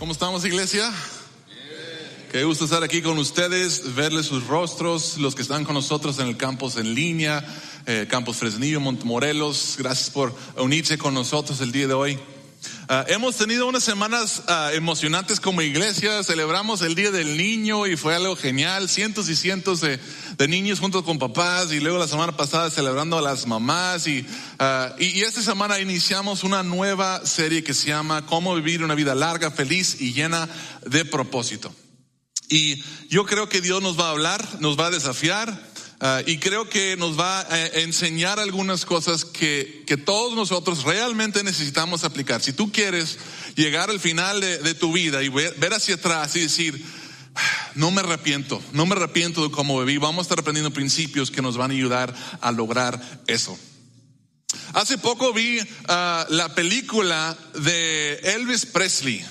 ¿Cómo estamos, iglesia? Qué gusto estar aquí con ustedes, verles sus rostros, los que están con nosotros en el campus en línea, eh, Campus Fresnillo, Montemorelos. Gracias por unirse con nosotros el día de hoy. Ah, hemos tenido unas semanas ah, emocionantes como iglesia, celebramos el Día del Niño y fue algo genial, cientos y cientos de, niños juntos con papás y luego la semana pasada celebrando a las mamás y, ah, y, y, esta semana iniciamos una nueva serie que se llama Cómo vivir una vida larga, feliz y llena de propósito. Y yo creo que Dios nos va a hablar, nos va a desafiar, Ah, y creo que nos va a enseñar algunas cosas que, que, todos nosotros realmente necesitamos aplicar. Si tú quieres llegar al final de, tu vida y ver, hacia atrás y decir, no me arrepiento, no me arrepiento de cómo viví, vamos a estar aprendiendo principios que nos van a ayudar a lograr eso. Hace poco vi ah, la película de Elvis Presley.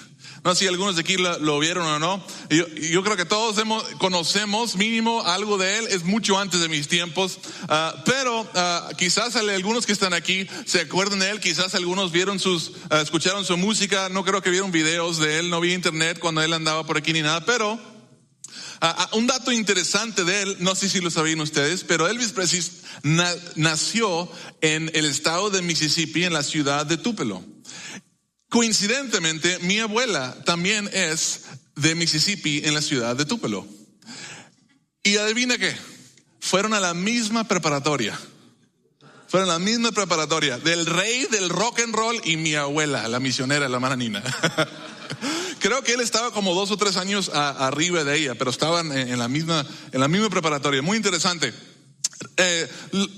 No sé si algunos de aquí lo, vieron o no. Yo, creo que todos hemos, conocemos mínimo algo de él. Es mucho antes de mis tiempos. Ah, pero uh, quizás algunos que están aquí se acuerdan de él. Quizás algunos vieron sus, ah, escucharon su música. No creo que vieron videos de él. No vi internet cuando él andaba por aquí ni nada. Pero un dato interesante de él, no sé si lo sabían ustedes, pero Elvis Presley nació en el estado de Mississippi, en la ciudad de Tupelo. Coincidentemente, mi abuela también es de Mississippi en la ciudad de Tupelo. Y adivina qué, fueron a la misma preparatoria. Fueron a la misma preparatoria del rey del rock and roll y mi abuela, la misionera, la hermana Nina. Creo que él estaba como dos o tres años arriba de ella, pero estaban en, la misma, en la misma preparatoria. Muy interesante. Eh,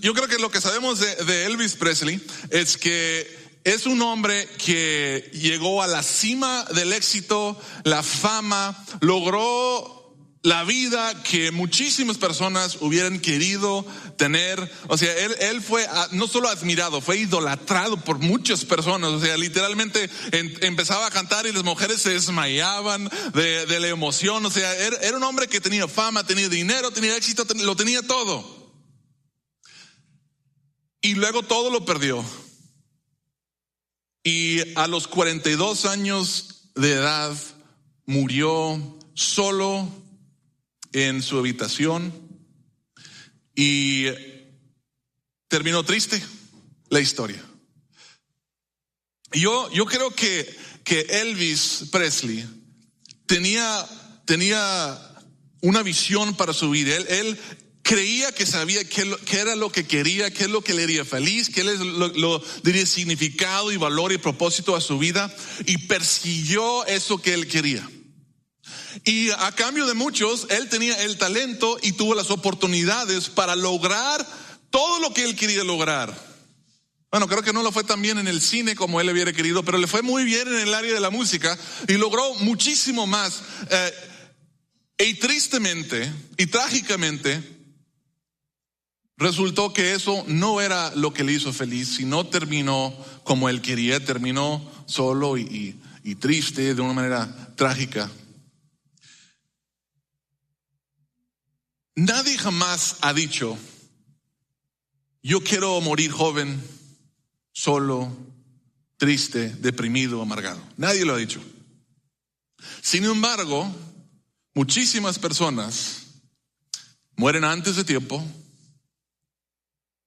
yo creo que lo que sabemos de Elvis Presley es que es un hombre que llegó a la cima del éxito, la fama, logró la vida que muchísimas personas hubieran querido tener. O sea, él, fue no solo admirado, fue idolatrado por muchas personas. O sea, literalmente empezaba a cantar y las mujeres se desmayaban de, la emoción. O sea, era, era, un hombre que tenía fama, tenía dinero, tenía éxito, lo tenía todo. Y luego todo lo perdió. Y a los 42 años de edad murió solo en su habitación y terminó triste la historia. Yo, yo creo que, que Elvis Presley tenía, tenía una visión para su vida. Él, él, creía que sabía qué, era lo que quería, qué es lo que le haría feliz, qué le lo, diría significado y valor y propósito a su vida y persiguió eso que él quería. Y a cambio de muchos, él tenía el talento y tuvo las oportunidades para lograr todo lo que él quería lograr. Bueno, creo que no lo fue tan bien en el cine como él hubiera querido, pero le fue muy bien en el área de la música y logró muchísimo más. Eh, y tristemente y trágicamente, Resultó que eso no era lo que le hizo feliz, sino terminó como él quería, terminó solo y, triste de una manera trágica. Nadie jamás ha dicho, yo quiero morir joven, solo, triste, deprimido, amargado. Nadie lo ha dicho. Sin embargo, muchísimas personas mueren antes de tiempo,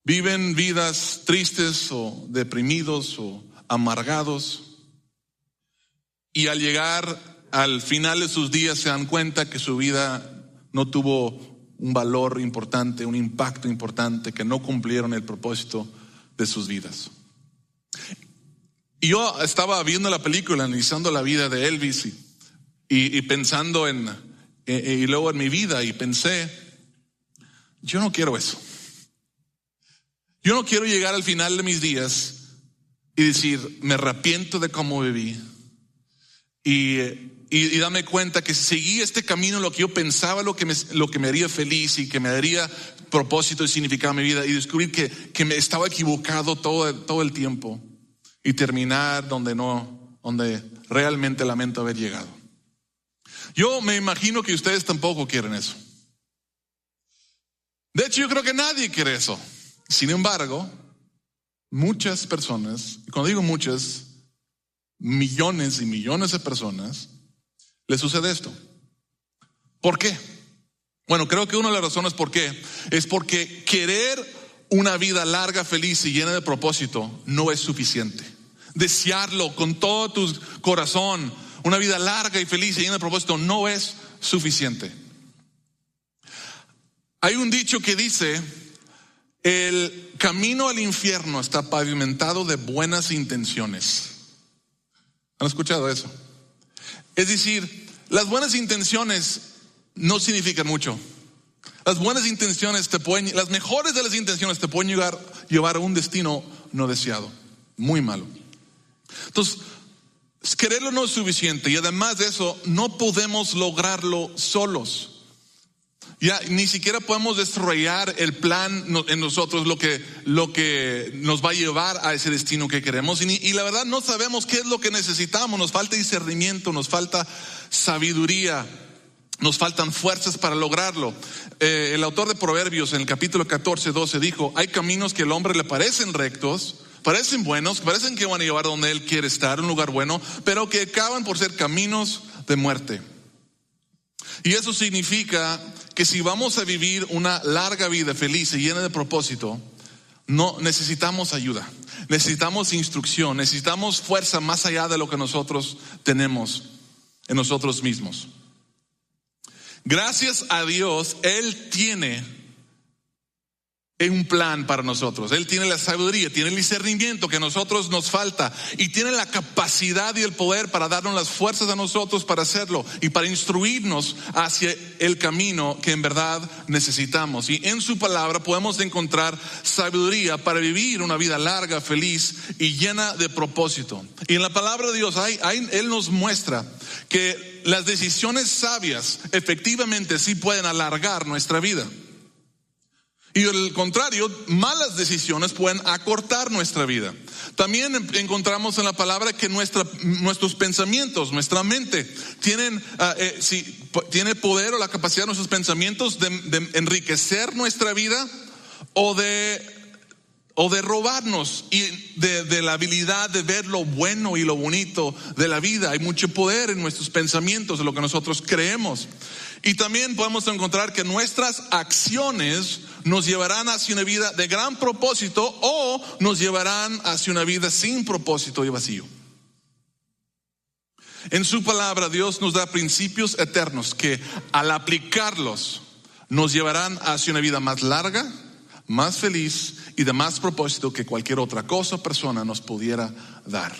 Viven vidas tristes o deprimidos o amargados. Y al llegar al final de sus días se dan cuenta que su vida no tuvo un valor importante, un impacto importante, que no cumplieron el propósito de sus vidas. Y yo estaba viendo la película, analizando la vida de Elvis y, pensando en, y luego en mi vida y pensé, yo no quiero eso. Yo no quiero llegar al final de mis días y decir, me arrepiento de cómo viví. Y, y, dame cuenta que seguí este camino, lo que yo pensaba, lo que, me, lo que me haría feliz y que me daría propósito y significado a mi vida, y descubrir que, que me estaba equivocado todo, todo el tiempo y terminar donde no, donde realmente lamento haber llegado. Yo me imagino que ustedes tampoco quieren eso. De hecho, yo creo que nadie quiere eso. Sin embargo, muchas personas, cuando digo muchas, millones y millones de personas, le sucede esto. ¿Por qué? Bueno, creo que una de las razones por qué es porque querer una vida larga, feliz y llena de propósito no es suficiente. Desearlo con todo tu corazón, una vida larga y feliz y llena de propósito, no es suficiente. Hay un dicho que dice, el camino al infierno está pavimentado de buenas intenciones. ¿Han escuchado eso? Es decir, las buenas intenciones no significan mucho. Las buenas intenciones te pueden, las mejores de las intenciones te pueden llevar, a un destino no deseado, muy malo. Entonces, quererlo no es suficiente y además de eso, no podemos lograrlo solos. Ya ni siquiera podemos desarrollar el plan en nosotros, lo que, lo que nos va a llevar a ese destino que queremos. Y, la verdad no sabemos qué es lo que necesitamos. Nos falta discernimiento, nos falta sabiduría, nos faltan fuerzas para lograrlo. Eh, el autor de Proverbios en el capítulo 14, 12 dijo, hay caminos que al hombre le parecen rectos, parecen buenos, parecen que van a llevar donde él quiere estar, un lugar bueno, pero que acaban por ser caminos de muerte. Y eso significa que si vamos a vivir una larga vida feliz y llena de propósito, no necesitamos ayuda, necesitamos instrucción, necesitamos fuerza más allá de lo que nosotros tenemos en nosotros mismos. Gracias a Dios, Él tiene un plan para nosotros. Él tiene la sabiduría, tiene el discernimiento que a nosotros nos falta y tiene la capacidad y el poder para darnos las fuerzas a nosotros para hacerlo y para instruirnos hacia el camino que en verdad necesitamos. Y en su palabra podemos encontrar sabiduría para vivir una vida larga, feliz y llena de propósito. Y en la palabra de Dios, hay, Él nos muestra que las decisiones sabias efectivamente sí pueden alargar nuestra vida. Y al contrario, malas decisiones pueden acortar nuestra vida. También encontramos en la palabra que nuestra, nuestros pensamientos, nuestra mente, tienen, ah, eh, si, tiene poder o la capacidad de nuestros pensamientos de, de enriquecer nuestra vida o de o de robarnos y de, de, la habilidad de ver lo bueno y lo bonito de la vida. Hay mucho poder en nuestros pensamientos, de lo que nosotros creemos. Y también podemos encontrar que nuestras acciones nos llevarán hacia una vida de gran propósito o nos llevarán hacia una vida sin propósito y vacío. En su palabra Dios nos da principios eternos que al aplicarlos nos llevarán hacia una vida más larga, más feliz y de más propósito que cualquier otra cosa o persona nos pudiera dar.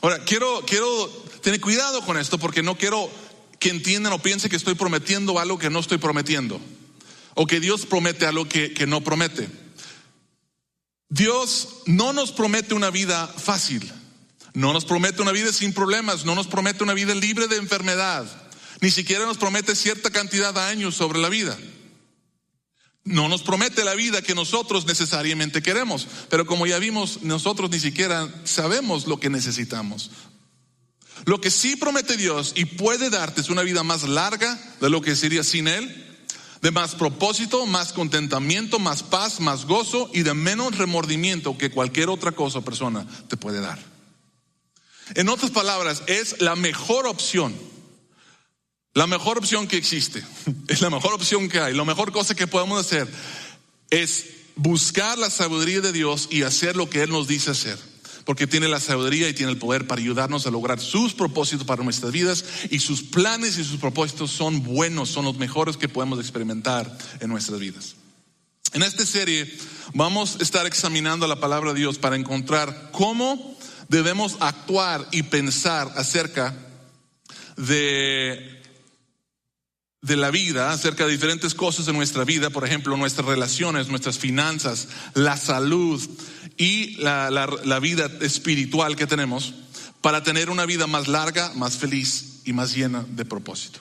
Ahora, quiero, quiero tener cuidado con esto porque no quiero que entiendan o piensen que estoy prometiendo algo que no estoy prometiendo. O que Dios promete algo que, que no promete. Dios no nos promete una vida fácil. No nos promete una vida sin problemas. No nos promete una vida libre de enfermedad. Ni siquiera nos promete cierta cantidad de años sobre la vida. No nos promete la vida que nosotros necesariamente queremos, pero como ya vimos, nosotros ni siquiera sabemos lo que necesitamos. Lo que sí promete Dios y puede darte es una vida más larga de lo que sería sin Él, de más propósito, más contentamiento, más paz, más gozo y de menos remordimiento que cualquier otra cosa o persona te puede dar. En otras palabras, es la mejor opción. La mejor opción que existe. Es la mejor opción que hay. La mejor cosa que podemos hacer es buscar la sabiduría de Dios y hacer lo que Él nos dice hacer porque tiene la sabiduría y tiene el poder para ayudarnos a lograr sus propósitos para nuestras vidas y sus planes y sus propósitos son buenos, son los mejores que podemos experimentar en nuestras vidas. En esta serie vamos a estar examinando la palabra de Dios para encontrar cómo debemos actuar y pensar acerca de de la vida, acerca de diferentes cosas en nuestra vida, por ejemplo, nuestras relaciones, nuestras finanzas, la salud, y la, la, vida espiritual que tenemos para tener una vida más larga, más feliz y más llena de propósito.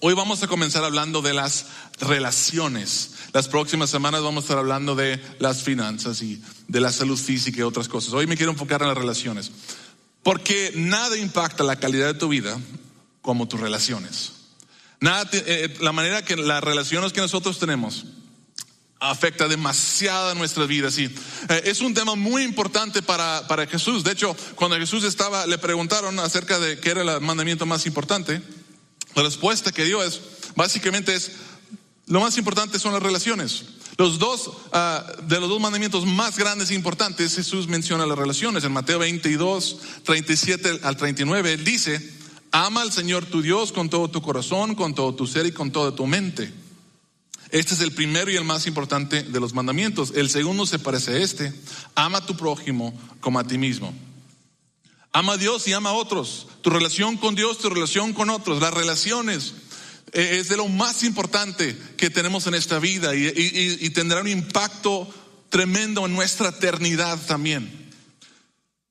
Hoy vamos a comenzar hablando de las relaciones. Las próximas semanas vamos a estar hablando de las finanzas y de la salud física y otras cosas. Hoy me quiero enfocar en las relaciones. Porque nada impacta la calidad de tu vida como tus relaciones. Nada, eh, la manera que las relaciones que nosotros tenemos afecta demasiado nuestras vidas. Y eh, es un tema muy importante para, para Jesús. De hecho, cuando Jesús estaba, le preguntaron acerca de qué era el mandamiento más importante. La respuesta que dio es, básicamente es, lo más importante son las relaciones. Los dos, ah, de los dos mandamientos más grandes e importantes, Jesús menciona las relaciones. En Mateo 22, 37 al 39, él dice, ama al Señor tu Dios con todo tu corazón, con todo tu ser y con toda tu mente. Este es el primero y el más importante de los mandamientos. El segundo se parece a este. Ama a tu prójimo como a ti mismo. Ama a Dios y ama a otros. Tu relación con Dios, tu relación con otros, las relaciones eh, es de lo más importante que tenemos en esta vida y, tendrá un impacto tremendo en nuestra eternidad también.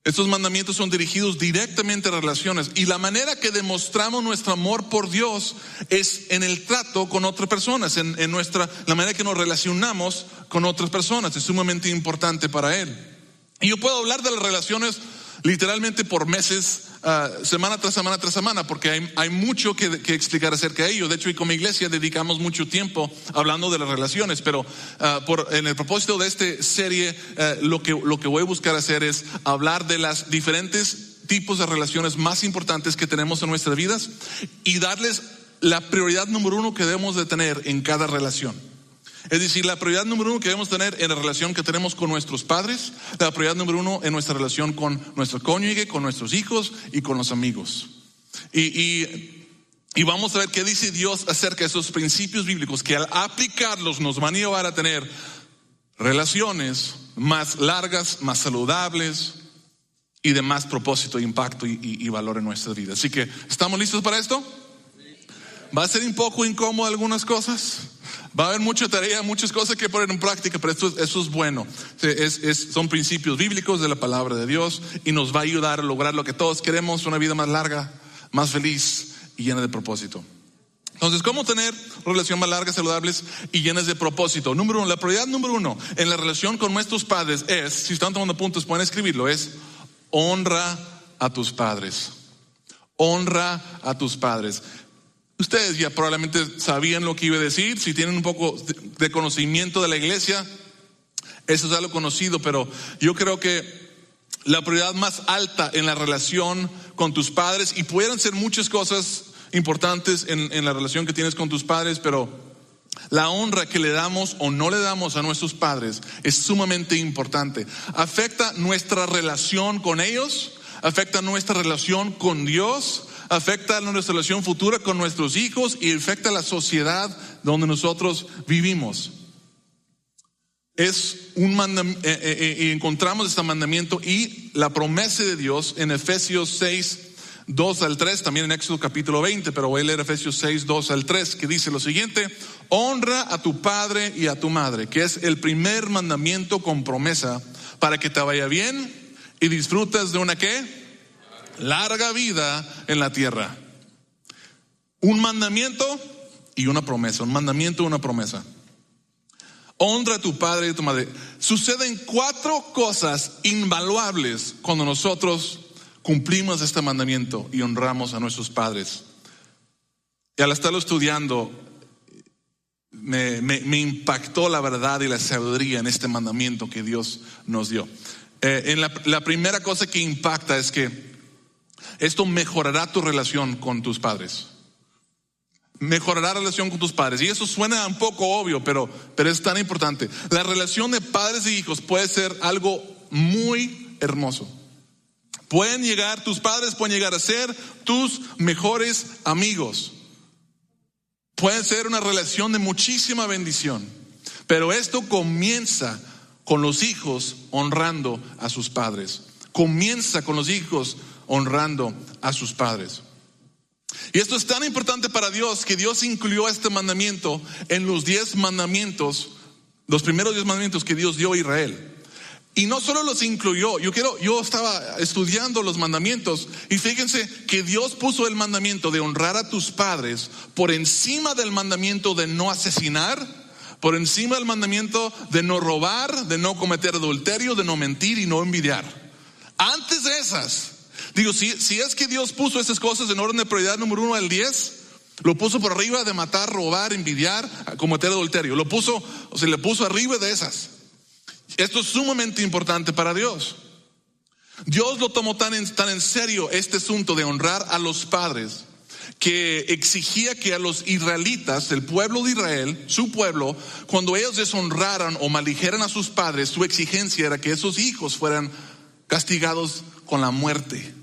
Estos mandamientos son dirigidos directamente a relaciones y la manera que demostramos nuestro amor por Dios es en el trato con otras personas, en, nuestra, la manera que nos relacionamos con otras personas, es sumamente importante para Él. Y yo puedo hablar de las relaciones literalmente por meses, ah, semana tras semana tras semana, porque hay, hay mucho que, explicar acerca de ello. De hecho, y como iglesia dedicamos mucho tiempo hablando de las relaciones, pero uh, por, en el propósito de esta serie, ah, lo, que, lo que voy a buscar hacer es hablar de las diferentes tipos de relaciones más importantes que tenemos en nuestras vidas y darles la prioridad número uno que debemos de tener en cada relación. Es decir, la prioridad número uno que debemos tener en la relación que tenemos con nuestros padres, la prioridad número uno en nuestra relación con nuestro cónyuge, con nuestros hijos y con los amigos. Y, y, vamos a ver qué dice Dios acerca de esos principios bíblicos que al aplicarlos nos van a llevar a tener relaciones más largas, más saludables y de más propósito, impacto y, y valor en nuestra vida. Así que, ¿estamos listos para esto? ¿Va a ser un poco incómodo algunas cosas? Va a haber mucha tarea, muchas cosas que poner en práctica, pero esto, eso es bueno. son principios bíblicos de la palabra de Dios y nos va a ayudar a lograr lo que todos queremos, una vida más larga, más feliz y llena de propósito. Entonces, ¿cómo tener relaciones más largas, saludables y llenas de propósito? Número uno, la prioridad número uno en la relación con nuestros padres es, si están tomando puntos, pueden escribirlo, es honra a tus padres. Honra a tus padres. Ustedes ya probablemente sabían lo que iba a decir, si tienen un poco de conocimiento de la iglesia, eso es algo conocido, pero yo creo que la prioridad más alta en la relación con tus padres, y pueden ser muchas cosas importantes en la relación que tienes con tus padres, pero la honra que le damos o no le damos a nuestros padres es sumamente importante. Afecta nuestra relación con ellos, afecta nuestra relación con Dios, afecta nuestra relación futura con nuestros hijos y afecta la sociedad donde nosotros vivimos. Es un mandamiento, eh, eh, eh, encontramos este mandamiento y la promesa de Dios en Efesios 6, 2 al 3, también en Éxodo capítulo 20, pero voy a leer Efesios 6, 2 al 3, que dice lo siguiente, honra a tu padre y a tu madre, que es el primer mandamiento con promesa para que te vaya bien y disfrutas de una qué? Larga vida en la tierra. Un mandamiento y una promesa, un mandamiento y una promesa. Honra a tu padre y a tu madre. Suceden cuatro cosas invaluables cuando nosotros cumplimos este mandamiento y honramos a nuestros padres. Y al estarlo estudiando, me, impactó la verdad y la sabiduría en este mandamiento que Dios nos dio. Eh, en la primera cosa que impacta es que esto mejorará tu relación con tus padres. Mejorará la relación con tus padres. Y eso suena un poco obvio, pero, pero es tan importante. La relación de padres e hijos puede ser algo muy hermoso. Pueden llegar, tus padres pueden llegar a ser tus mejores amigos. Pueden ser una relación de muchísima bendición. Pero esto comienza con los hijos honrando a sus padres. Comienza con los hijos honrando a sus padres. Y esto es tan importante para Dios que Dios incluyó este mandamiento en los diez mandamientos, los primeros diez mandamientos que Dios dio a Israel. Y no solo los incluyó, yo quiero, yo estaba estudiando los mandamientos y fíjense que Dios puso el mandamiento de honrar a tus padres por encima del mandamiento de no asesinar, por encima del mandamiento de no robar, de no cometer adulterio, de no mentir y no envidiar. Antes de esas, Digo, si, si es que Dios puso esas cosas en orden de prioridad número uno al diez, Lo puso por arriba de matar, robar, envidiar, cometer adulterio. Lo puso, o sea, le puso arriba de esas. Esto es sumamente importante para Dios. Dios lo tomó tan en, tan en serio este asunto de honrar a los padres que exigía que a los israelitas, el pueblo de Israel, su pueblo, cuando ellos deshonraran o maldijeran a sus padres, su exigencia era que esos hijos fueran castigados con la muerte.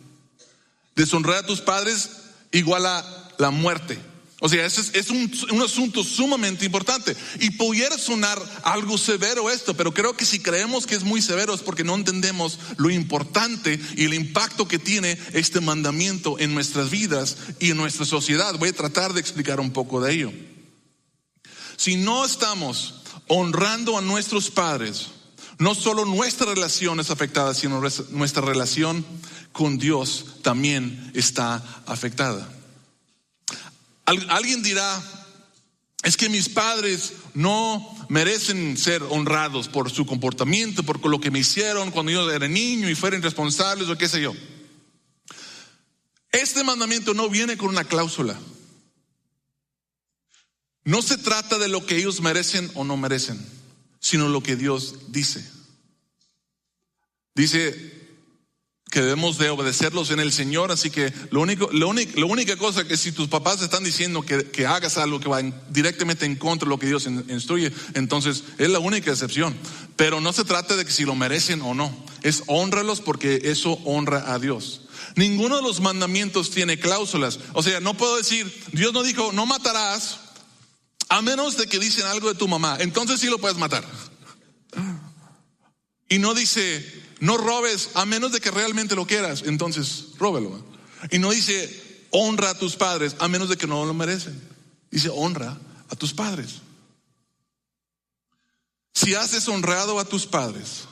Deshonrar a tus padres igual a la muerte. O sea, ese es, un, un, asunto sumamente importante. Y pudiera sonar algo severo esto, pero creo que si creemos que es muy severo es porque no entendemos lo importante y el impacto que tiene este mandamiento en nuestras vidas y en nuestra sociedad. Voy a tratar de explicar un poco de ello. Si no estamos honrando a nuestros padres, no solo nuestra relación es afectada, sino nuestra relación con Dios también está afectada. Alguien dirá, es que mis padres no merecen ser honrados por su comportamiento, por lo que me hicieron cuando yo era niño y fueron responsables o qué sé yo. Este mandamiento no viene con una cláusula. No se trata de lo que ellos merecen o no merecen, sino lo que Dios dice. Dice que debemos de obedecerlos en el Señor, así que lo único, lo único, la única cosa que si tus papás están diciendo que, que hagas algo que va directamente en contra de lo que Dios instruye, entonces es la única excepción. Pero no se trata de que si lo merecen o no, es honralos porque eso honra a Dios. Ninguno de los mandamientos tiene cláusulas. O sea, no puedo decir, Dios no dijo, no matarás, a menos de que dicen algo de tu mamá. Entonces sí lo puedes matar. Y no dice, no robes a menos de que realmente lo quieras, entonces róbelo. Y no dice, honra a tus padres a menos de que no lo merecen. Dice, honra a tus padres. Si has deshonrado a tus padres,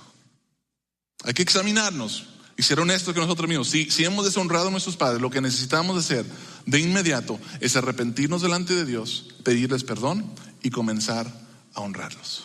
hay que examinarnos y ser honestos con nosotros mismos. Si, si hemos deshonrado a nuestros padres, lo que necesitamos hacer de inmediato es arrepentirnos delante de Dios, pedirles perdón y comenzar a honrarlos.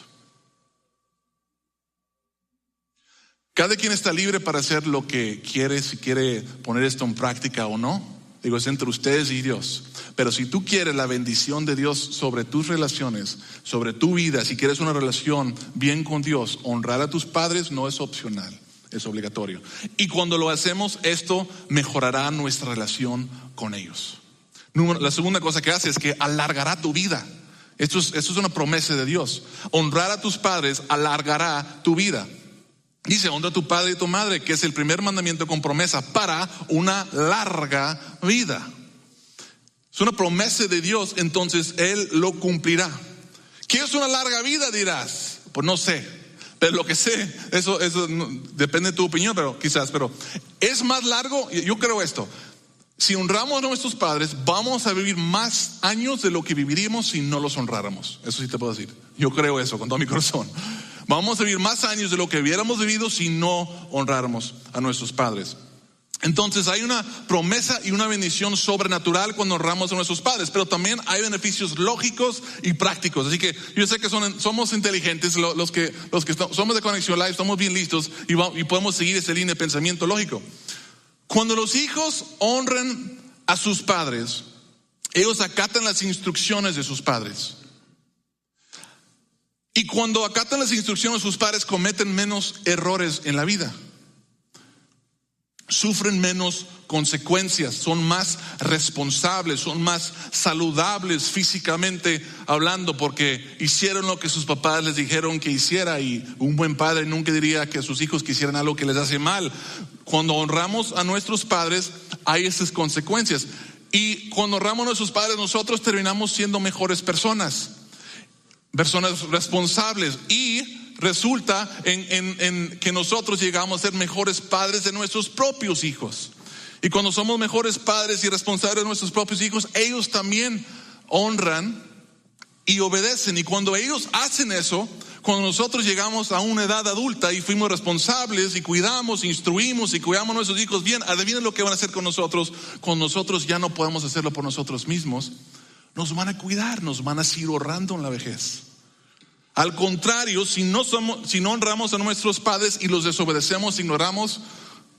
Cada quien está libre para hacer lo que quiere, si quiere poner esto en práctica o no. Digo, es entre ustedes y Dios. Pero si tú quieres la bendición de Dios sobre tus relaciones, sobre tu vida, si quieres una relación bien con Dios, honrar a tus padres no es opcional, es obligatorio. Y cuando lo hacemos, esto mejorará nuestra relación con ellos. La segunda cosa que hace es que alargará tu vida. Esto es, esto es una promesa de Dios. Honrar a tus padres alargará tu vida. Dice, honra a tu padre y tu madre, que es el primer mandamiento con promesa para una larga vida. Es una promesa de Dios, entonces Él lo cumplirá. ¿Qué es una larga vida? Dirás. Pues no sé. Pero lo que sé, eso, eso depende de tu opinión, pero quizás, pero es más largo, yo creo esto. Si honramos a nuestros padres, vamos a vivir más años de lo que viviríamos si no los honráramos. Eso sí te puedo decir. Yo creo eso con todo mi corazón. Vamos a vivir más años de lo que hubiéramos vivido si no honráramos a nuestros padres. Entonces hay una promesa y una bendición sobrenatural cuando honramos a nuestros padres, pero también hay beneficios lógicos y prácticos. Así que yo sé que somos inteligentes, los que, somos de Conexión Live, estamos bien listos y, y podemos seguir ese línea de pensamiento lógico. Cuando los hijos honran a sus padres, ellos acatan las instrucciones de sus padres. Y cuando acatan las instrucciones, sus padres cometen menos errores en la vida. Sufren menos consecuencias, son más responsables, son más saludables físicamente hablando porque hicieron lo que sus papás les dijeron que hiciera y un buen padre nunca diría que sus hijos quisieran algo que les hace mal. Cuando honramos a nuestros padres hay esas consecuencias y cuando honramos a nuestros padres nosotros terminamos siendo mejores personas personas responsables y resulta en, que nosotros llegamos a ser mejores padres de nuestros propios hijos. Y cuando somos mejores padres y responsables de nuestros propios hijos, ellos también honran y obedecen. Y cuando ellos hacen eso, cuando nosotros llegamos a una edad adulta y fuimos responsables y cuidamos, instruimos y cuidamos a nuestros hijos bien, adivinen lo que van a hacer con nosotros. Con nosotros ya no podemos hacerlo por nosotros mismos nos van a cuidar, nos van a seguir ahorrando en la vejez. Al contrario, si no, somos, si no honramos a nuestros padres y los desobedecemos, ignoramos,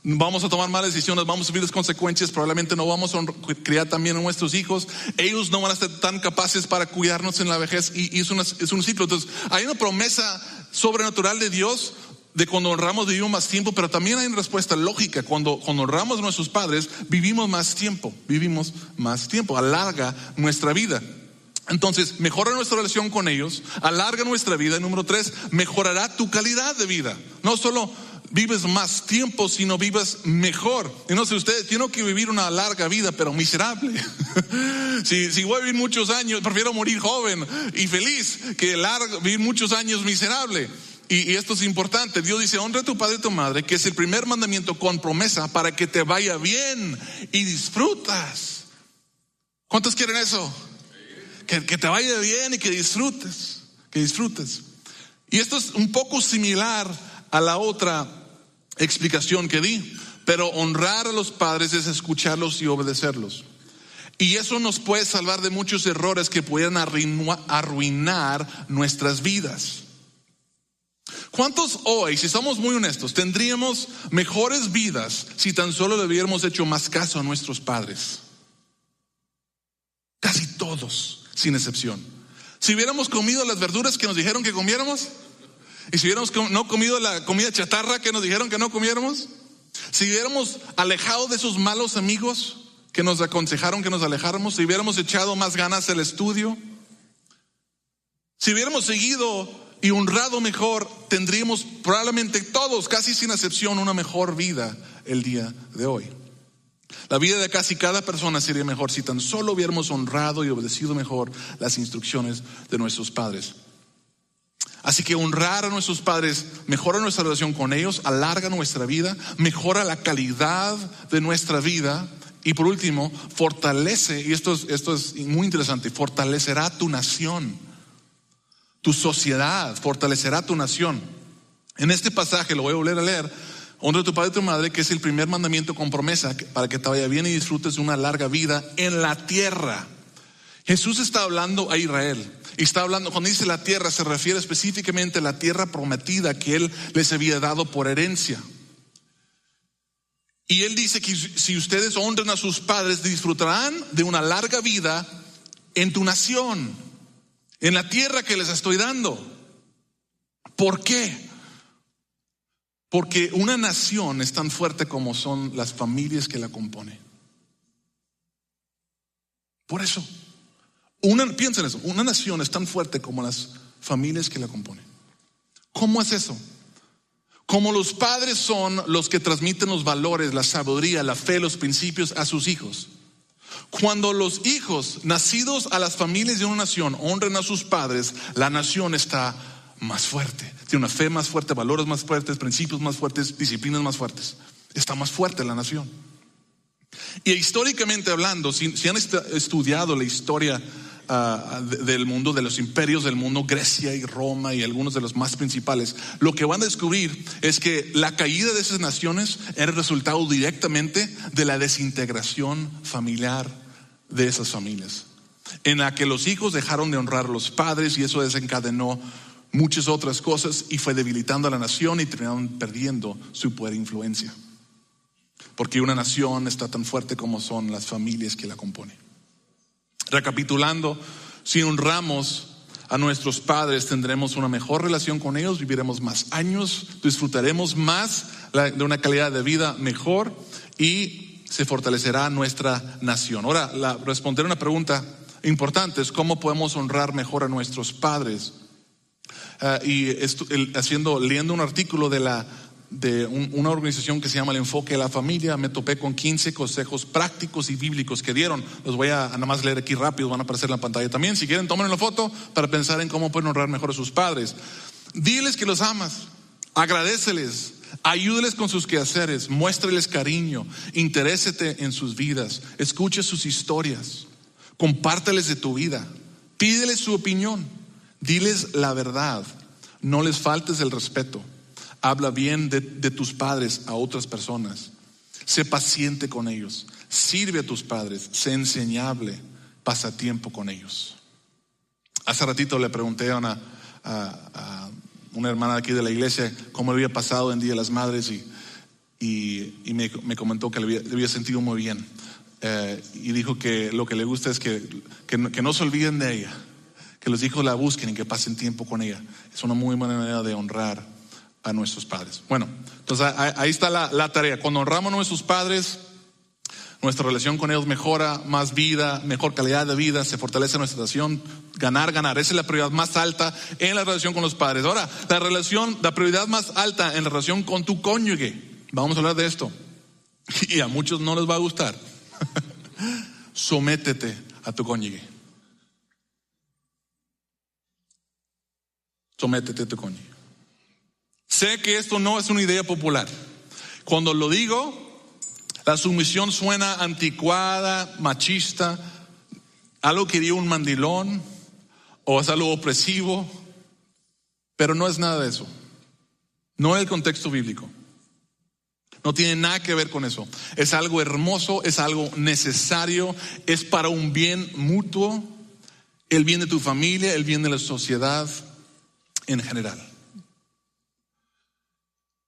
Vamos a tomar malas decisiones, vamos a vivir las consecuencias, probablemente no vamos a criar también a nuestros hijos. Ellos no van a ser tan capaces para cuidarnos en la vejez y, es, es un ciclo. Entonces, hay una promesa sobrenatural de Dios de cuando honramos vivimos más tiempo, pero también hay una respuesta lógica. Cuando honramos a nuestros padres, vivimos más tiempo, vivimos más tiempo, alarga nuestra vida. Entonces, mejora nuestra relación con ellos, alarga nuestra vida. Número tres, mejorará tu calidad de vida. No solo vives más tiempo, sino vives mejor. Y no sé ustedes, tienen que vivir una larga vida, pero miserable. si, voy a vivir muchos años, prefiero morir joven y feliz que vivir muchos años miserable. Y, y, esto es importante. Dios dice, honra a tu padre y tu madre, que es el primer mandamiento con promesa para que te vaya bien y disfrutas. ¿Cuántos quieren eso? Que, te vaya bien y que disfrutes, que disfrutes. Y esto es un poco similar a la otra explicación que di, pero honrar a los padres es escucharlos y obedecerlos. Y eso nos puede salvar de muchos errores que pueden arruinar nuestras vidas. ¿Cuántos hoy, si somos muy honestos, tendríamos mejores vidas si tan solo le hubiéramos hecho más caso a nuestros padres? Casi todos, sin excepción. Si hubiéramos comido las verduras que nos dijeron que comiéramos, y si hubiéramos no comido la comida chatarra que nos dijeron que no comiéramos, si hubiéramos alejado de esos malos amigos que nos aconsejaron que nos alejáramos, si hubiéramos echado más ganas el estudio, si hubiéramos seguido y honrado mejor, tendríamos probablemente todos, casi sin excepción, una mejor vida el día de hoy. La vida de casi cada persona sería mejor si tan solo hubiéramos honrado y obedecido mejor las instrucciones de nuestros padres. Así que honrar a nuestros padres mejora nuestra relación con ellos, alarga nuestra vida, mejora la calidad de nuestra vida y por último, fortalece, y esto es, esto es muy interesante, fortalecerá tu nación, tu sociedad, fortalecerá tu nación. En este pasaje, lo voy a volver a leer, honra a tu padre y tu madre, que es el primer mandamiento con promesa para que te vaya bien y disfrutes de una larga vida en la tierra. Jesús está hablando a Israel. Y está hablando, cuando dice la tierra, se refiere específicamente a la tierra prometida que Él les había dado por herencia. Y Él dice que si ustedes honran a sus padres, disfrutarán de una larga vida en tu nación, en la tierra que les estoy dando. ¿Por qué? Porque una nación es tan fuerte como son las familias que la componen. Por eso. Una, piensen eso, una nación es tan fuerte como las familias que la componen. ¿Cómo es eso? Como los padres son los que transmiten los valores, la sabiduría, la fe, los principios a sus hijos. Cuando los hijos nacidos a las familias de una nación honran a sus padres, la nación está más fuerte. Tiene una fe más fuerte, valores más fuertes, principios más fuertes, disciplinas más fuertes. Está más fuerte la nación. Y históricamente hablando, si, si han estudiado la historia Ah, del mundo, de los imperios del mundo, Grecia y Roma y algunos de los más principales, lo que van a descubrir es que la caída de esas naciones era resultado directamente de la desintegración familiar de esas familias, en la que los hijos dejaron de honrar a los padres y eso desencadenó muchas otras cosas y fue debilitando a la nación y terminaron perdiendo su poder e influencia. Porque una nación está tan fuerte como son las familias que la componen. Recapitulando, si honramos a nuestros padres, tendremos una mejor relación con ellos, viviremos más años, disfrutaremos más de una calidad de vida mejor y se fortalecerá nuestra nación. Ahora, la, responder una pregunta importante es cómo podemos honrar mejor a nuestros padres. Ah, y haciendo, leyendo un artículo de la de una organización que se llama el Enfoque de la Familia, me topé con 15 consejos prácticos y bíblicos que dieron. Los voy a, nada más leer aquí rápido, van a aparecer en la pantalla también. Si quieren, tomen la foto para pensar en cómo pueden honrar mejor a sus padres. Diles que los amas, agradeceles, ayúdeles con sus quehaceres, muéstreles cariño, interésete en sus vidas, escuche sus historias, compárteles de tu vida, pídeles su opinión, diles la verdad, no les faltes el respeto Habla bien de, tus padres a otras personas. Sé paciente con ellos. Sirve a tus padres. Sé enseñable. Pasa tiempo con ellos. Hace ratito le pregunté a una, hermana aquí de la iglesia cómo había pasado en Día de las Madres y, me, me comentó que le había, le sentido muy bien. Eh, y dijo que lo que le gusta es que no se olviden de ella, que los hijos la busquen y que pasen tiempo con ella. Es una muy buena manera de honrar a nuestros padres. Bueno, entonces ahí está la, la tarea. Cuando honramos a nuestros padres, nuestra relación con ellos mejora, más vida, mejor calidad de vida, se fortalece nuestra relación, ganar, ganar. Esa es la prioridad más alta en la relación con los padres. Ahora, la relación, la prioridad más alta en la relación con tu cónyuge. Vamos a hablar de esto. Y a muchos no les va a gustar. Sométete a tu cónyuge. Sométete a tu cónyuge. Sé que esto no es una idea popular. Cuando lo digo, la sumisión suena anticuada, machista, algo que dio un mandilón o es algo opresivo, pero no es nada de eso. No es el contexto bíblico. No tiene nada que ver con eso. Es algo hermoso, es algo necesario, es para un bien mutuo, el bien de tu familia, el bien de la sociedad en general.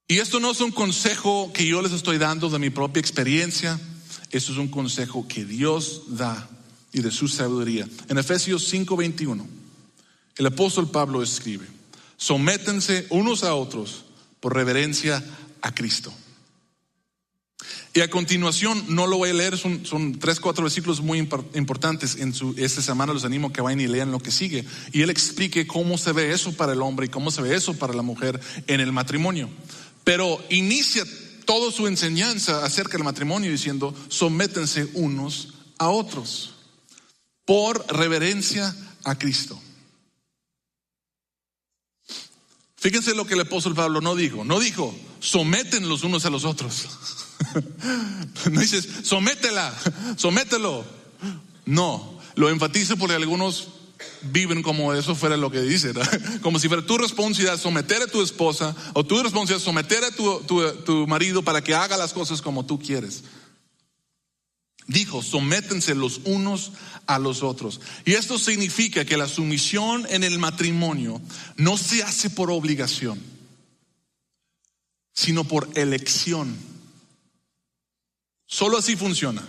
Y esto no es un consejo que yo les estoy dando de mi propia experiencia, esto es un consejo que Dios da y de su sabiduría. En Efesios 5:21, el apóstol Pablo escribe, sométense unos a otros por reverencia a Cristo. Y a continuación, no lo voy a leer, son, tres, cuatro versículos muy impor- importantes. En su, esta semana los animo a que vayan y lean lo que sigue. Y él explique cómo se ve eso para el hombre y cómo se ve eso para la mujer en el matrimonio. Pero inicia toda su enseñanza acerca del matrimonio diciendo, sométense unos a otros por reverencia a Cristo. Fíjense lo que el apóstol Pablo no dijo. No dijo, someten los unos a los otros. No dices, sométela, somételo. No, lo enfatizo porque algunos viven como eso fuera lo que dice, como si fuera tu responsabilidad someter a tu esposa o tu responsabilidad someter a tu, tu- tu marido para que haga las cosas como tú quieres. Dijo, sométense los unos a los otros. Y esto significa que la sumisión en el matrimonio no se hace por obligación, sino por elección. Solo así funciona.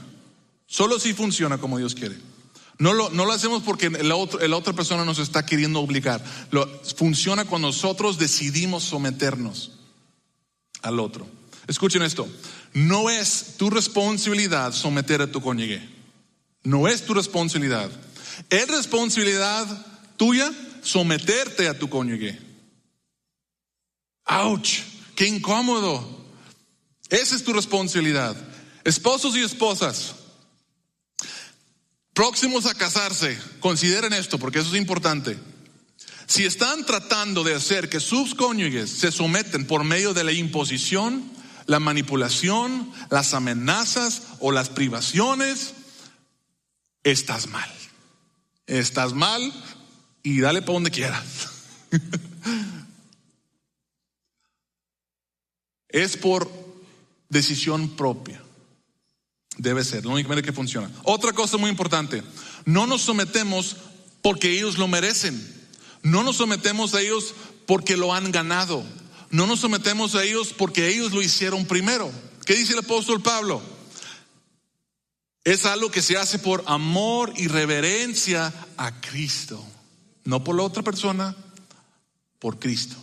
Solo así funciona como Dios quiere. No lo, no lo hacemos porque la, otro- la otra persona nos está queriendo obligar. Funciona cuando nosotros decidimos someternos al otro. Escuchen esto. No es tu responsabilidad someter a tu cónyuge. No es tu responsabilidad. Es responsabilidad tuya someterte a tu cónyuge. ¡Auch! ¡Qué incómodo! Esa es tu responsabilidad. Esposos y esposas, próximos a casarse, consideren esto porque eso es importante. Si están tratando de hacer que sus cónyuges se someten por medio de la imposición, la manipulación, las amenazas o las privaciones, estás mal. Estás mal y dale para donde quieras. es por decisión propia. Debe ser, lo único que funciona. Otra cosa muy importante, no nos sometemos porque ellos lo merecen. No nos sometemos a ellos porque lo han ganado. No nos sometemos a ellos porque ellos lo hicieron primero. ¿Qué dice el apóstol Pablo? Es algo que se hace por amor y reverencia a Cristo. No por la otra persona, por Cristo.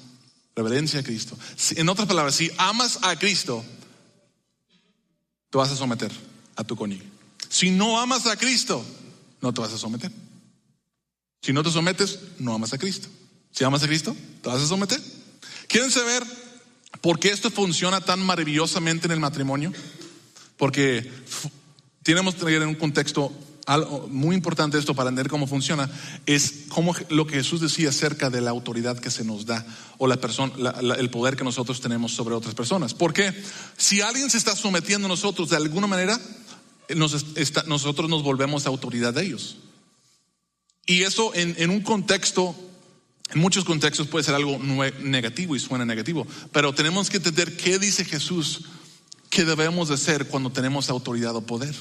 Reverencia a Cristo. En otras palabras, si amas a Cristo, te vas a someter a tu cónyuge. Si no amas a Cristo, no te vas a someter. Si no te sometes, no amas a Cristo. Si amas a Cristo, te vas a someter. ¿Quieren saber por qué esto funciona tan maravillosamente en el matrimonio? Porque tenemos que tener en un contexto algo muy importante esto para entender cómo funciona es como lo que Jesús decía acerca de la autoridad que se nos da o la persona, la- la- el poder que nosotros tenemos sobre otras personas. Porque si alguien se está sometiendo a nosotros de alguna manera, nosotros nos volvemos autoridad de ellos. Y eso en, un contexto, en muchos contextos puede ser algo negativo y suena negativo, pero tenemos que entender qué dice Jesús que debemos de hacer cuando tenemos autoridad o poder.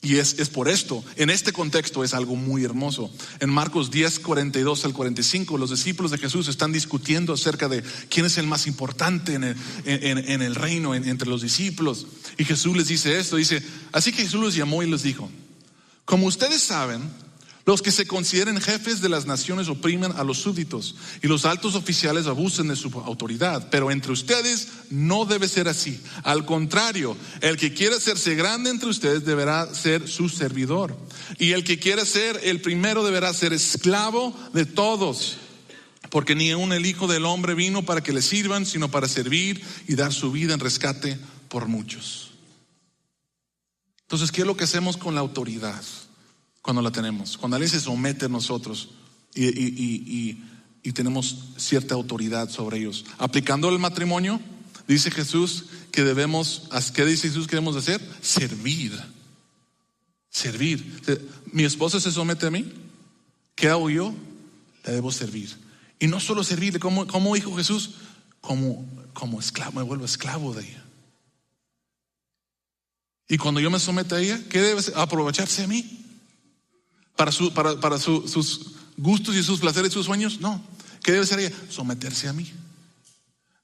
Y es, es, por esto, en este contexto es algo muy hermoso. En Marcos 10, 42 al 45, los discípulos de Jesús están discutiendo acerca de quién es el más importante en el, en, el reino, entre los discípulos. Y Jesús les dice esto, dice, así que Jesús los llamó y les dijo, como ustedes saben, los que se consideren jefes de las naciones oprimen a los súbditos y los altos oficiales abusan de su autoridad. Pero entre ustedes no debe ser así. Al contrario, el que quiera hacerse grande entre ustedes deberá ser su servidor. Y el que quiera ser el primero deberá ser esclavo de todos. Porque ni aun el Hijo del Hombre vino para que le sirvan, sino para servir y dar su vida en rescate por muchos. Entonces, ¿qué es lo que hacemos con la autoridad? Cuando la tenemos, cuando alguien se somete a nosotros y, tenemos cierta autoridad sobre ellos. Aplicando el matrimonio, dice Jesús que debemos, ¿qué dice Jesús que debemos hacer? Servir. Servir. Mi esposa se somete a mí, ¿qué hago yo? Le debo servir. Y no solo servirle, como, como dijo Jesús, como, como esclavo, me vuelvo esclavo de ella. Y cuando yo me someto a ella, ¿qué debe aprovecharse a mí? Para, su, para, para sus gustos y sus placeres y sus sueños? No. ¿Qué debe ser ella? Someterse a mí.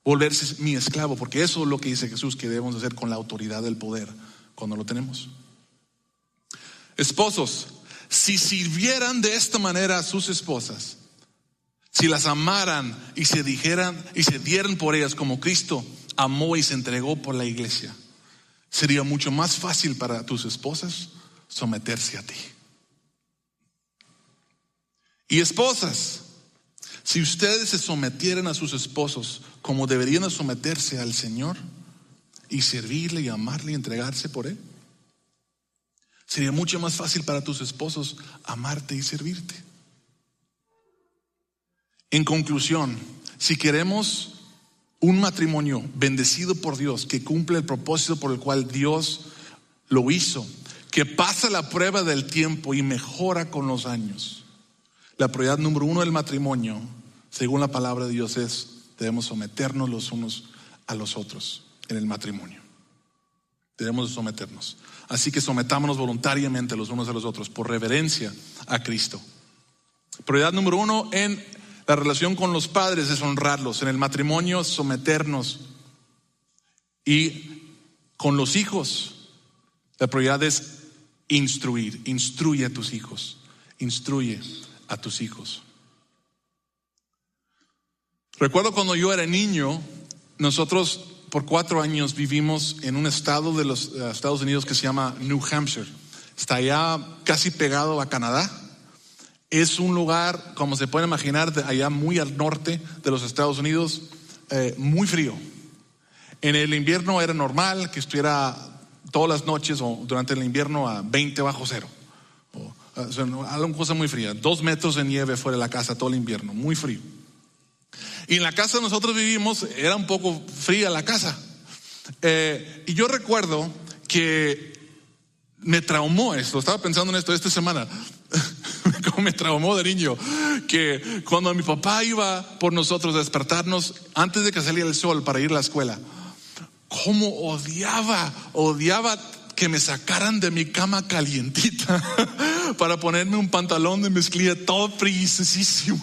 Volverse mi esclavo, porque eso es lo que dice Jesús que debemos hacer con la autoridad del poder cuando lo tenemos. Esposos, si sirvieran de esta manera a sus esposas, si las amaran y se dijeran y se dieran por ellas como Cristo amó y se entregó por la iglesia, sería mucho más fácil para tus esposas someterse a ti. Y esposas, si ustedes se sometieran a sus esposos como deberían someterse al Señor y servirle y amarle y entregarse por Él, sería mucho más fácil para tus esposos amarte y servirte. En conclusión, si queremos un matrimonio bendecido por Dios, que cumple el propósito por el cual Dios lo hizo, que pasa la prueba del tiempo y mejora con los años, la prioridad número uno del matrimonio, según la palabra de Dios, es debemos someternos los unos a los otros en el matrimonio. Debemos someternos. Así que sometámonos voluntariamente los unos a los otros por reverencia a Cristo. Prioridad número uno en la relación con los padres es honrarlos. En el matrimonio, someternos. Y con los hijos, la prioridad es instruir. Instruye a tus hijos. Instruye a tus hijos. Recuerdo cuando yo era niño, nosotros por cuatro años vivimos en un estado de los eh, Estados Unidos que se llama New Hampshire. Está allá casi pegado a Canadá. Es un lugar, como se puede imaginar, allá muy al norte de los Estados Unidos, eh, muy frío. En el invierno era normal que estuviera todas las noches o durante el invierno a 20 bajo cero. Algo cosa muy fría. Dos metros de nieve fuera de la casa todo el invierno, muy frío. Y en la casa nosotros vivimos, era un poco fría la casa. Eh, y yo recuerdo que me traumó esto, estaba pensando en esto esta semana, como me traumó de niño, que cuando mi papá iba por nosotros a despertarnos antes de que saliera el sol para ir a la escuela, cómo odiaba, odiaba que me sacaran de mi cama calientita para ponerme un pantalón de mezclilla todo fríísimo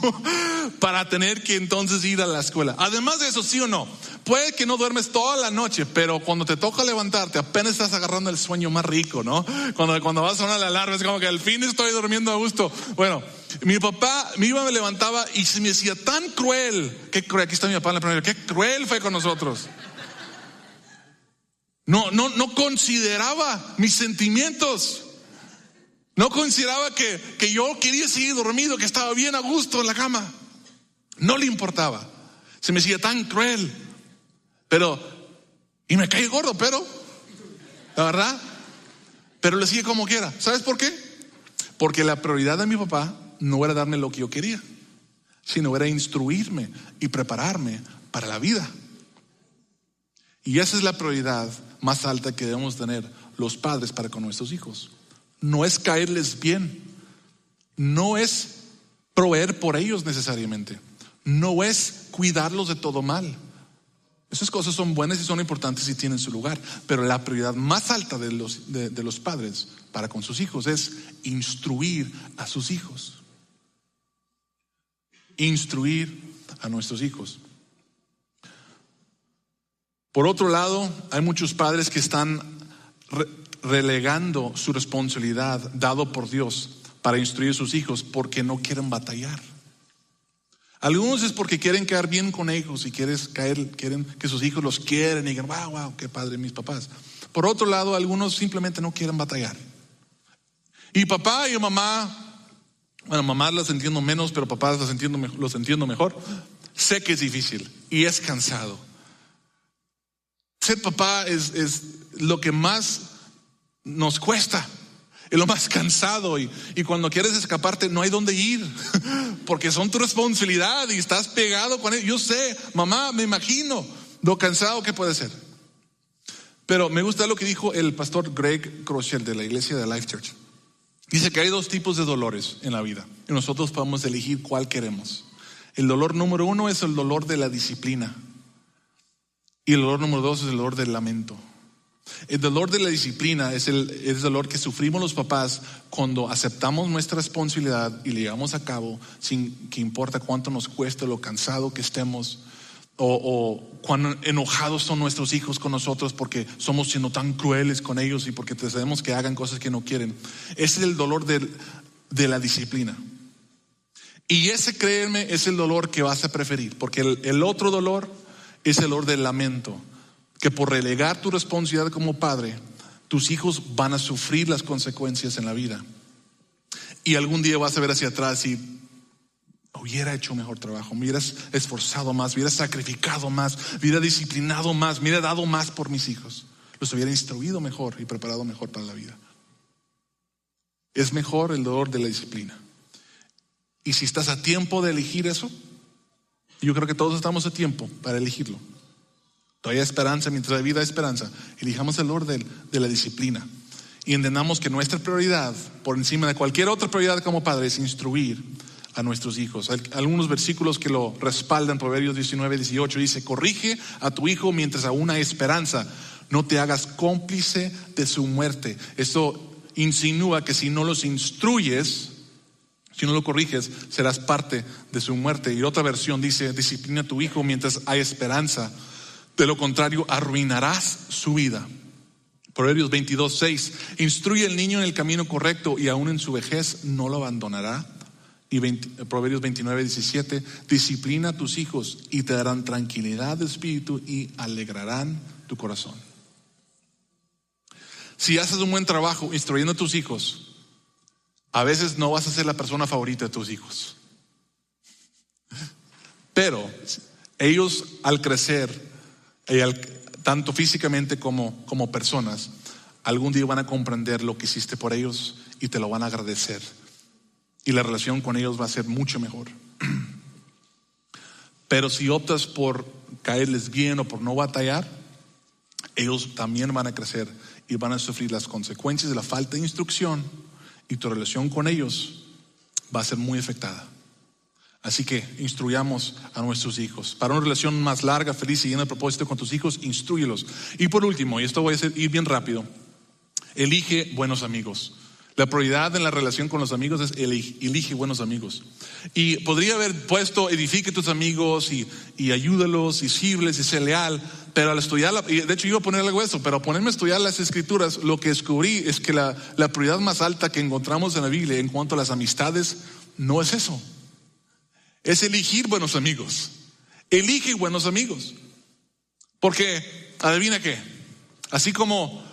para tener que entonces ir a la escuela. Además de eso, sí o no, puede que no duermes toda la noche, pero cuando te toca levantarte apenas estás agarrando el sueño más rico, ¿no? Cuando, cuando vas a sonar la alarma es como que al fin estoy durmiendo a gusto. Bueno, mi papá mi iba me levantaba y se me decía tan cruel, qué cruel, aquí está mi papá en la primera, qué cruel fue con nosotros. No, no, no consideraba mis sentimientos. No consideraba que, que yo quería seguir dormido, que estaba bien a gusto en la cama. No le importaba. Se me hacía tan cruel. Pero, y me caí gordo, pero, la verdad, pero le sigue como quiera. ¿Sabes por qué? Porque la prioridad de mi papá no era darme lo que yo quería, sino era instruirme y prepararme para la vida. Y esa es la prioridad más alta que debemos tener los padres para con nuestros hijos. No es caerles bien, no es proveer por ellos necesariamente, no es cuidarlos de todo mal, Esas cosas son buenas y son importantes y tienen su lugar, pero la prioridad más alta de los, de, de los padres para con sus hijos es instruir a sus hijos. Instruir a nuestros hijos. Por otro lado, hay muchos padres que están relegando su responsabilidad dado por Dios para instruir a sus hijos porque no quieren batallar. Algunos es porque quieren quedar bien con ellos y quieren, caer, quieren que sus hijos los quieren y digan, wow, wow, qué padre mis papás. Por otro lado, algunos simplemente no quieren batallar. Y papá y mamá, bueno, mamás las entiendo menos, pero papás las entiendo, los entiendo mejor. Sé que es difícil y es cansado. Ser papá es, es lo que más nos cuesta, es lo más cansado y, y cuando quieres escaparte no hay dónde ir, porque son tu responsabilidad y estás pegado con él. Yo sé, mamá, me imagino lo cansado que puede ser. Pero me gusta lo que dijo el pastor Greg Crochel de la iglesia de Life Church. Dice que hay dos tipos de dolores en la vida y nosotros podemos elegir cuál queremos. El dolor número uno es el dolor de la disciplina y el dolor número dos es el dolor del lamento. El dolor de la disciplina es el, es dolor que sufrimos los papás cuando aceptamos nuestra responsabilidad y la llevamos a cabo sin que importa cuánto nos cueste, lo cansado que estemos o, cuán enojados son nuestros hijos con nosotros porque somos siendo tan crueles con ellos y porque deseamos que hagan cosas que no quieren. Ese es el dolor del- de la disciplina. Y ese, créeme, es el dolor que vas a preferir, porque el otro dolor es el dolor del lamento, que por relegar tu responsabilidad como padre, tus hijos van a sufrir las consecuencias en la vida. Y algún día vas a ver hacia atrás y hubiera hecho mejor trabajo, me hubieras esforzado más, me hubieras sacrificado más, hubiera disciplinado más, me hubiera dado más por mis hijos, los hubiera instruido mejor y preparado mejor para la vida. Es mejor el dolor de la disciplina. Y si estás a tiempo de elegir eso, yo creo que todos estamos a tiempo para elegirlo. Todavía esperanza, mientras hay vida hay esperanza. Elijamos el orden de la disciplina. Y entendamos que nuestra prioridad, por encima de cualquier otra prioridad como padre, es instruir a nuestros hijos. Algunos versículos que lo respaldan, Proverbios 19, 18, dice, corrige a tu hijo mientras aún hay esperanza. No te hagas cómplice de su muerte. Esto insinúa que si no los instruyes, si no lo corriges, serás parte de su muerte. Y otra versión dice, disciplina a tu hijo mientras hay esperanza. De lo contrario, arruinarás su vida. Proverbios 22, 6. Instruye al niño en el camino correcto y aún en su vejez no lo abandonará. Y 20 Proverbios 29, 17. Disciplina a tus hijos y te darán tranquilidad de espíritu y alegrarán tu corazón. Si haces un buen trabajo instruyendo a tus hijos, a veces no vas a ser la persona favorita de tus hijos. Pero ellos al crecer, tanto físicamente como, como personas, algún día van a comprender lo que hiciste por ellos y te lo van a agradecer. Y la relación con ellos va a ser mucho mejor. Pero si optas por caerles bien o por no batallar, ellos también van a crecer y van a sufrir las consecuencias de la falta de instrucción y tu relación con ellos va a ser muy afectada. Así que instruyamos a nuestros hijos. Para una relación más larga, feliz y llena de propósito con tus hijos, instruyelos. Y por último, y esto voy a ir bien rápido, elige buenos amigos. La prioridad en la relación con los amigos es elige, buenos amigos. Y podría haber puesto edifique tus amigos y, ayúdalos y sírveles y sé leal, pero al estudiar, de hecho iba a poner algo eso, pero a ponerme a estudiar las escrituras, lo que descubrí es que la prioridad más alta que encontramos en la Biblia en cuanto a las amistades no es eso. Es elegir buenos amigos. Elige buenos amigos. Porque, adivina qué, así como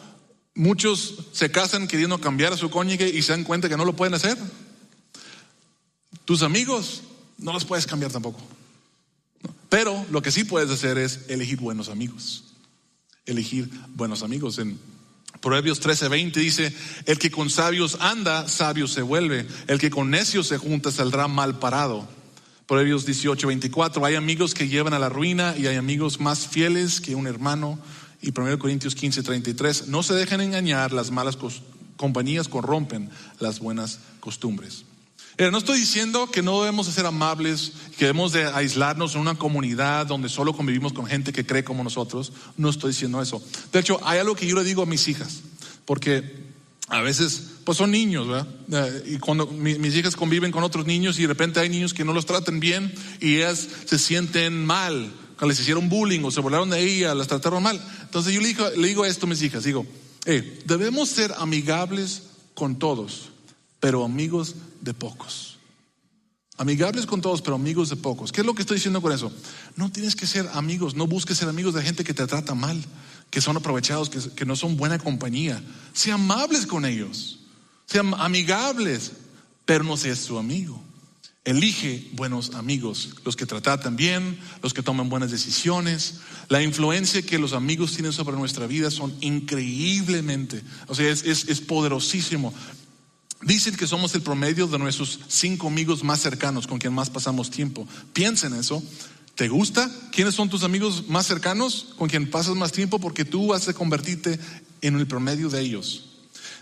muchos se casan queriendo cambiar a su cónyuge y se dan cuenta que no lo pueden hacer, tus amigos no los puedes cambiar tampoco. Pero lo que sí puedes hacer es elegir buenos amigos. Elegir buenos amigos. En Proverbios 13:20 dice, el que con sabios anda, sabio se vuelve. El que con necios se junta, saldrá mal parado. Proverbios 18:24, hay amigos que llevan a la ruina y hay amigos más fieles que un hermano. Y 1 Corintios 15:33, no se dejen engañar, las malas compañías corrompen las buenas costumbres. Mira, no estoy diciendo que no debemos de ser amables, que debemos de aislarnos en una comunidad donde solo convivimos con gente que cree como nosotros. No estoy diciendo eso. De hecho, hay algo que yo le digo a mis hijas, porque a veces, pues son niños, ¿verdad? Eh, y cuando mis hijas conviven con otros niños y de repente hay niños que no los tratan bien y ellas se sienten mal, que les hicieron bullying o se volaron de ella, las trataron mal. Entonces yo le digo, le digo esto a mis hijas, digo, eh, debemos ser amigables con todos, pero amigos de pocos. Amigables con todos, pero amigos de pocos. ¿Qué es lo que estoy diciendo con eso? No tienes que ser amigos, no busques ser amigos de gente que te trata mal, que son aprovechados, que, que no son buena compañía. Sea amables con ellos, sean amigables, pero no seas su amigo. Elige buenos amigos, los que tratan bien, los que toman buenas decisiones. La influencia que los amigos tienen sobre nuestra vida son increíblemente, o sea, es, es, poderosísimo. Dicen que somos el promedio de nuestros cinco amigos más cercanos con quien más pasamos tiempo. Piensa en eso. ¿Te gusta? ¿Quiénes son tus amigos más cercanos con quien pasas más tiempo? Porque tú vas a convertirte en el promedio de ellos.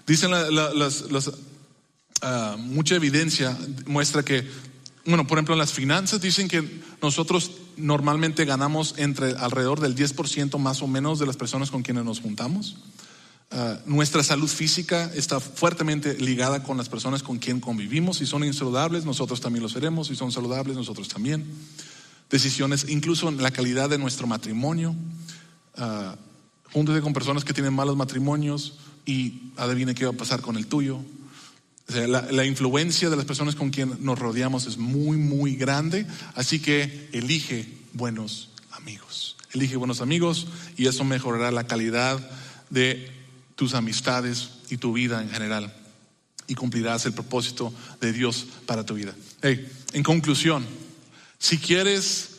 Dicen las, uh, mucha evidencia muestra que, bueno, por ejemplo, en las finanzas dicen que nosotros normalmente ganamos entre alrededor del 10% más o menos de las personas con quienes nos juntamos. Uh, nuestra salud física está fuertemente ligada con las personas con quien convivimos. Si son insaludables, nosotros también lo seremos. Si son saludables, nosotros también. Decisiones, incluso en la calidad de nuestro matrimonio. Uh, júntese con personas que tienen malos matrimonios y adivine qué va a pasar con el tuyo. La, influencia de las personas con quien nos rodeamos es muy, muy grande. Así que elige buenos amigos. Elige buenos amigos y eso mejorará la calidad de tus amistades y tu vida en general y cumplirás el propósito de Dios para tu vida. En conclusión, si quieres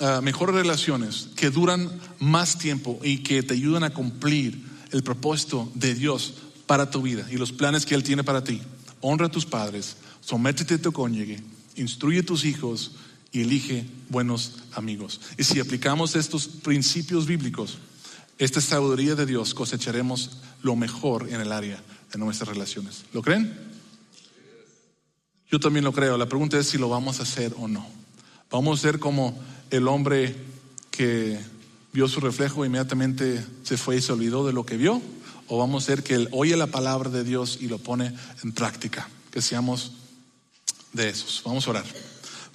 uh, mejores relaciones que duran más tiempo y que te ayudan a cumplir el propósito de Dios para tu vida y los planes que Él tiene para ti, honra a tus padres, sométete a tu cónyuge, instruye a tus hijos y elige buenos amigos. Y si aplicamos estos principios bíblicos, esta sabiduría de Dios cosecharemos lo mejor en el área de nuestras relaciones. ¿Lo creen? Yo también lo creo. La pregunta es si lo vamos a hacer o no. Vamos a ser como el hombre que vio su reflejo e inmediatamente se fue y se olvidó de lo que vio. O vamos a ser que él oye la palabra de Dios y lo pone en práctica. Que seamos de esos. Vamos a orar.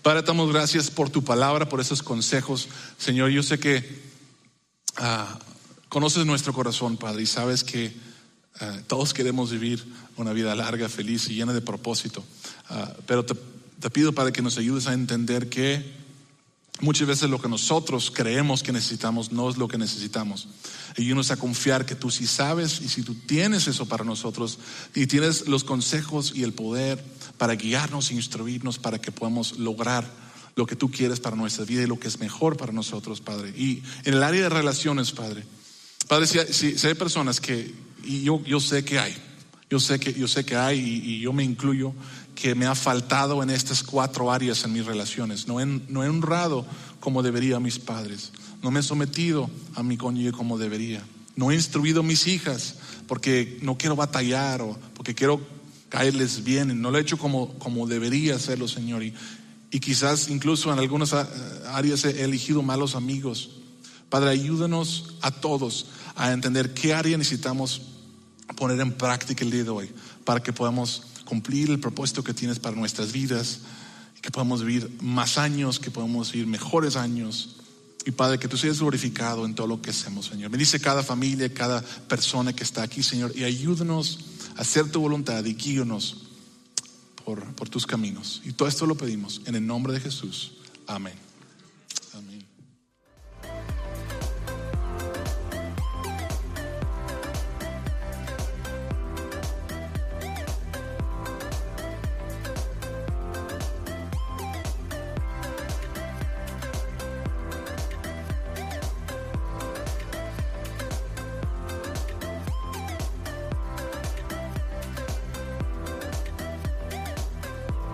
Padre, damos gracias por tu palabra, por esos consejos. Señor, yo sé que uh, Conoces nuestro corazón, Padre, y sabes que uh, todos queremos vivir una vida larga, feliz y llena de propósito. Uh, pero te, te, pido, Padre, que nos ayudes a entender que muchas veces lo que nosotros creemos que necesitamos no es lo que necesitamos. Ayúdanos a confiar que tú sí sabes y si tú tienes eso para nosotros y tienes los consejos y el poder para guiarnos e instruirnos para que podamos lograr lo que tú quieres para nuestra vida y lo que es mejor para nosotros, Padre. Y en el área de relaciones, Padre, Padre, si hay, personas que, y yo, yo, sé que hay, yo sé que, yo sé que hay, y, yo me incluyo, que me ha faltado en estas cuatro áreas en mis relaciones. No he, no he honrado como debería a mis padres. No me he sometido a mi cónyuge como debería. No he instruido a mis hijas porque no quiero batallar o porque quiero caerles bien. No lo he hecho como, como debería hacerlo, Señor. Y, y quizás incluso en algunas áreas he elegido malos amigos. Padre, ayúdanos a todos a entender qué área necesitamos poner en práctica el día de hoy para que podamos cumplir el propósito que tienes para nuestras vidas, que podamos vivir más años, que podamos vivir mejores años. Y Padre, que tú seas glorificado en todo lo que hacemos, Señor. Bendice cada familia, cada persona que está aquí, Señor, y ayúdanos a hacer tu voluntad y guíanos por, por tus caminos. Y todo esto lo pedimos en el nombre de Jesús. Amén.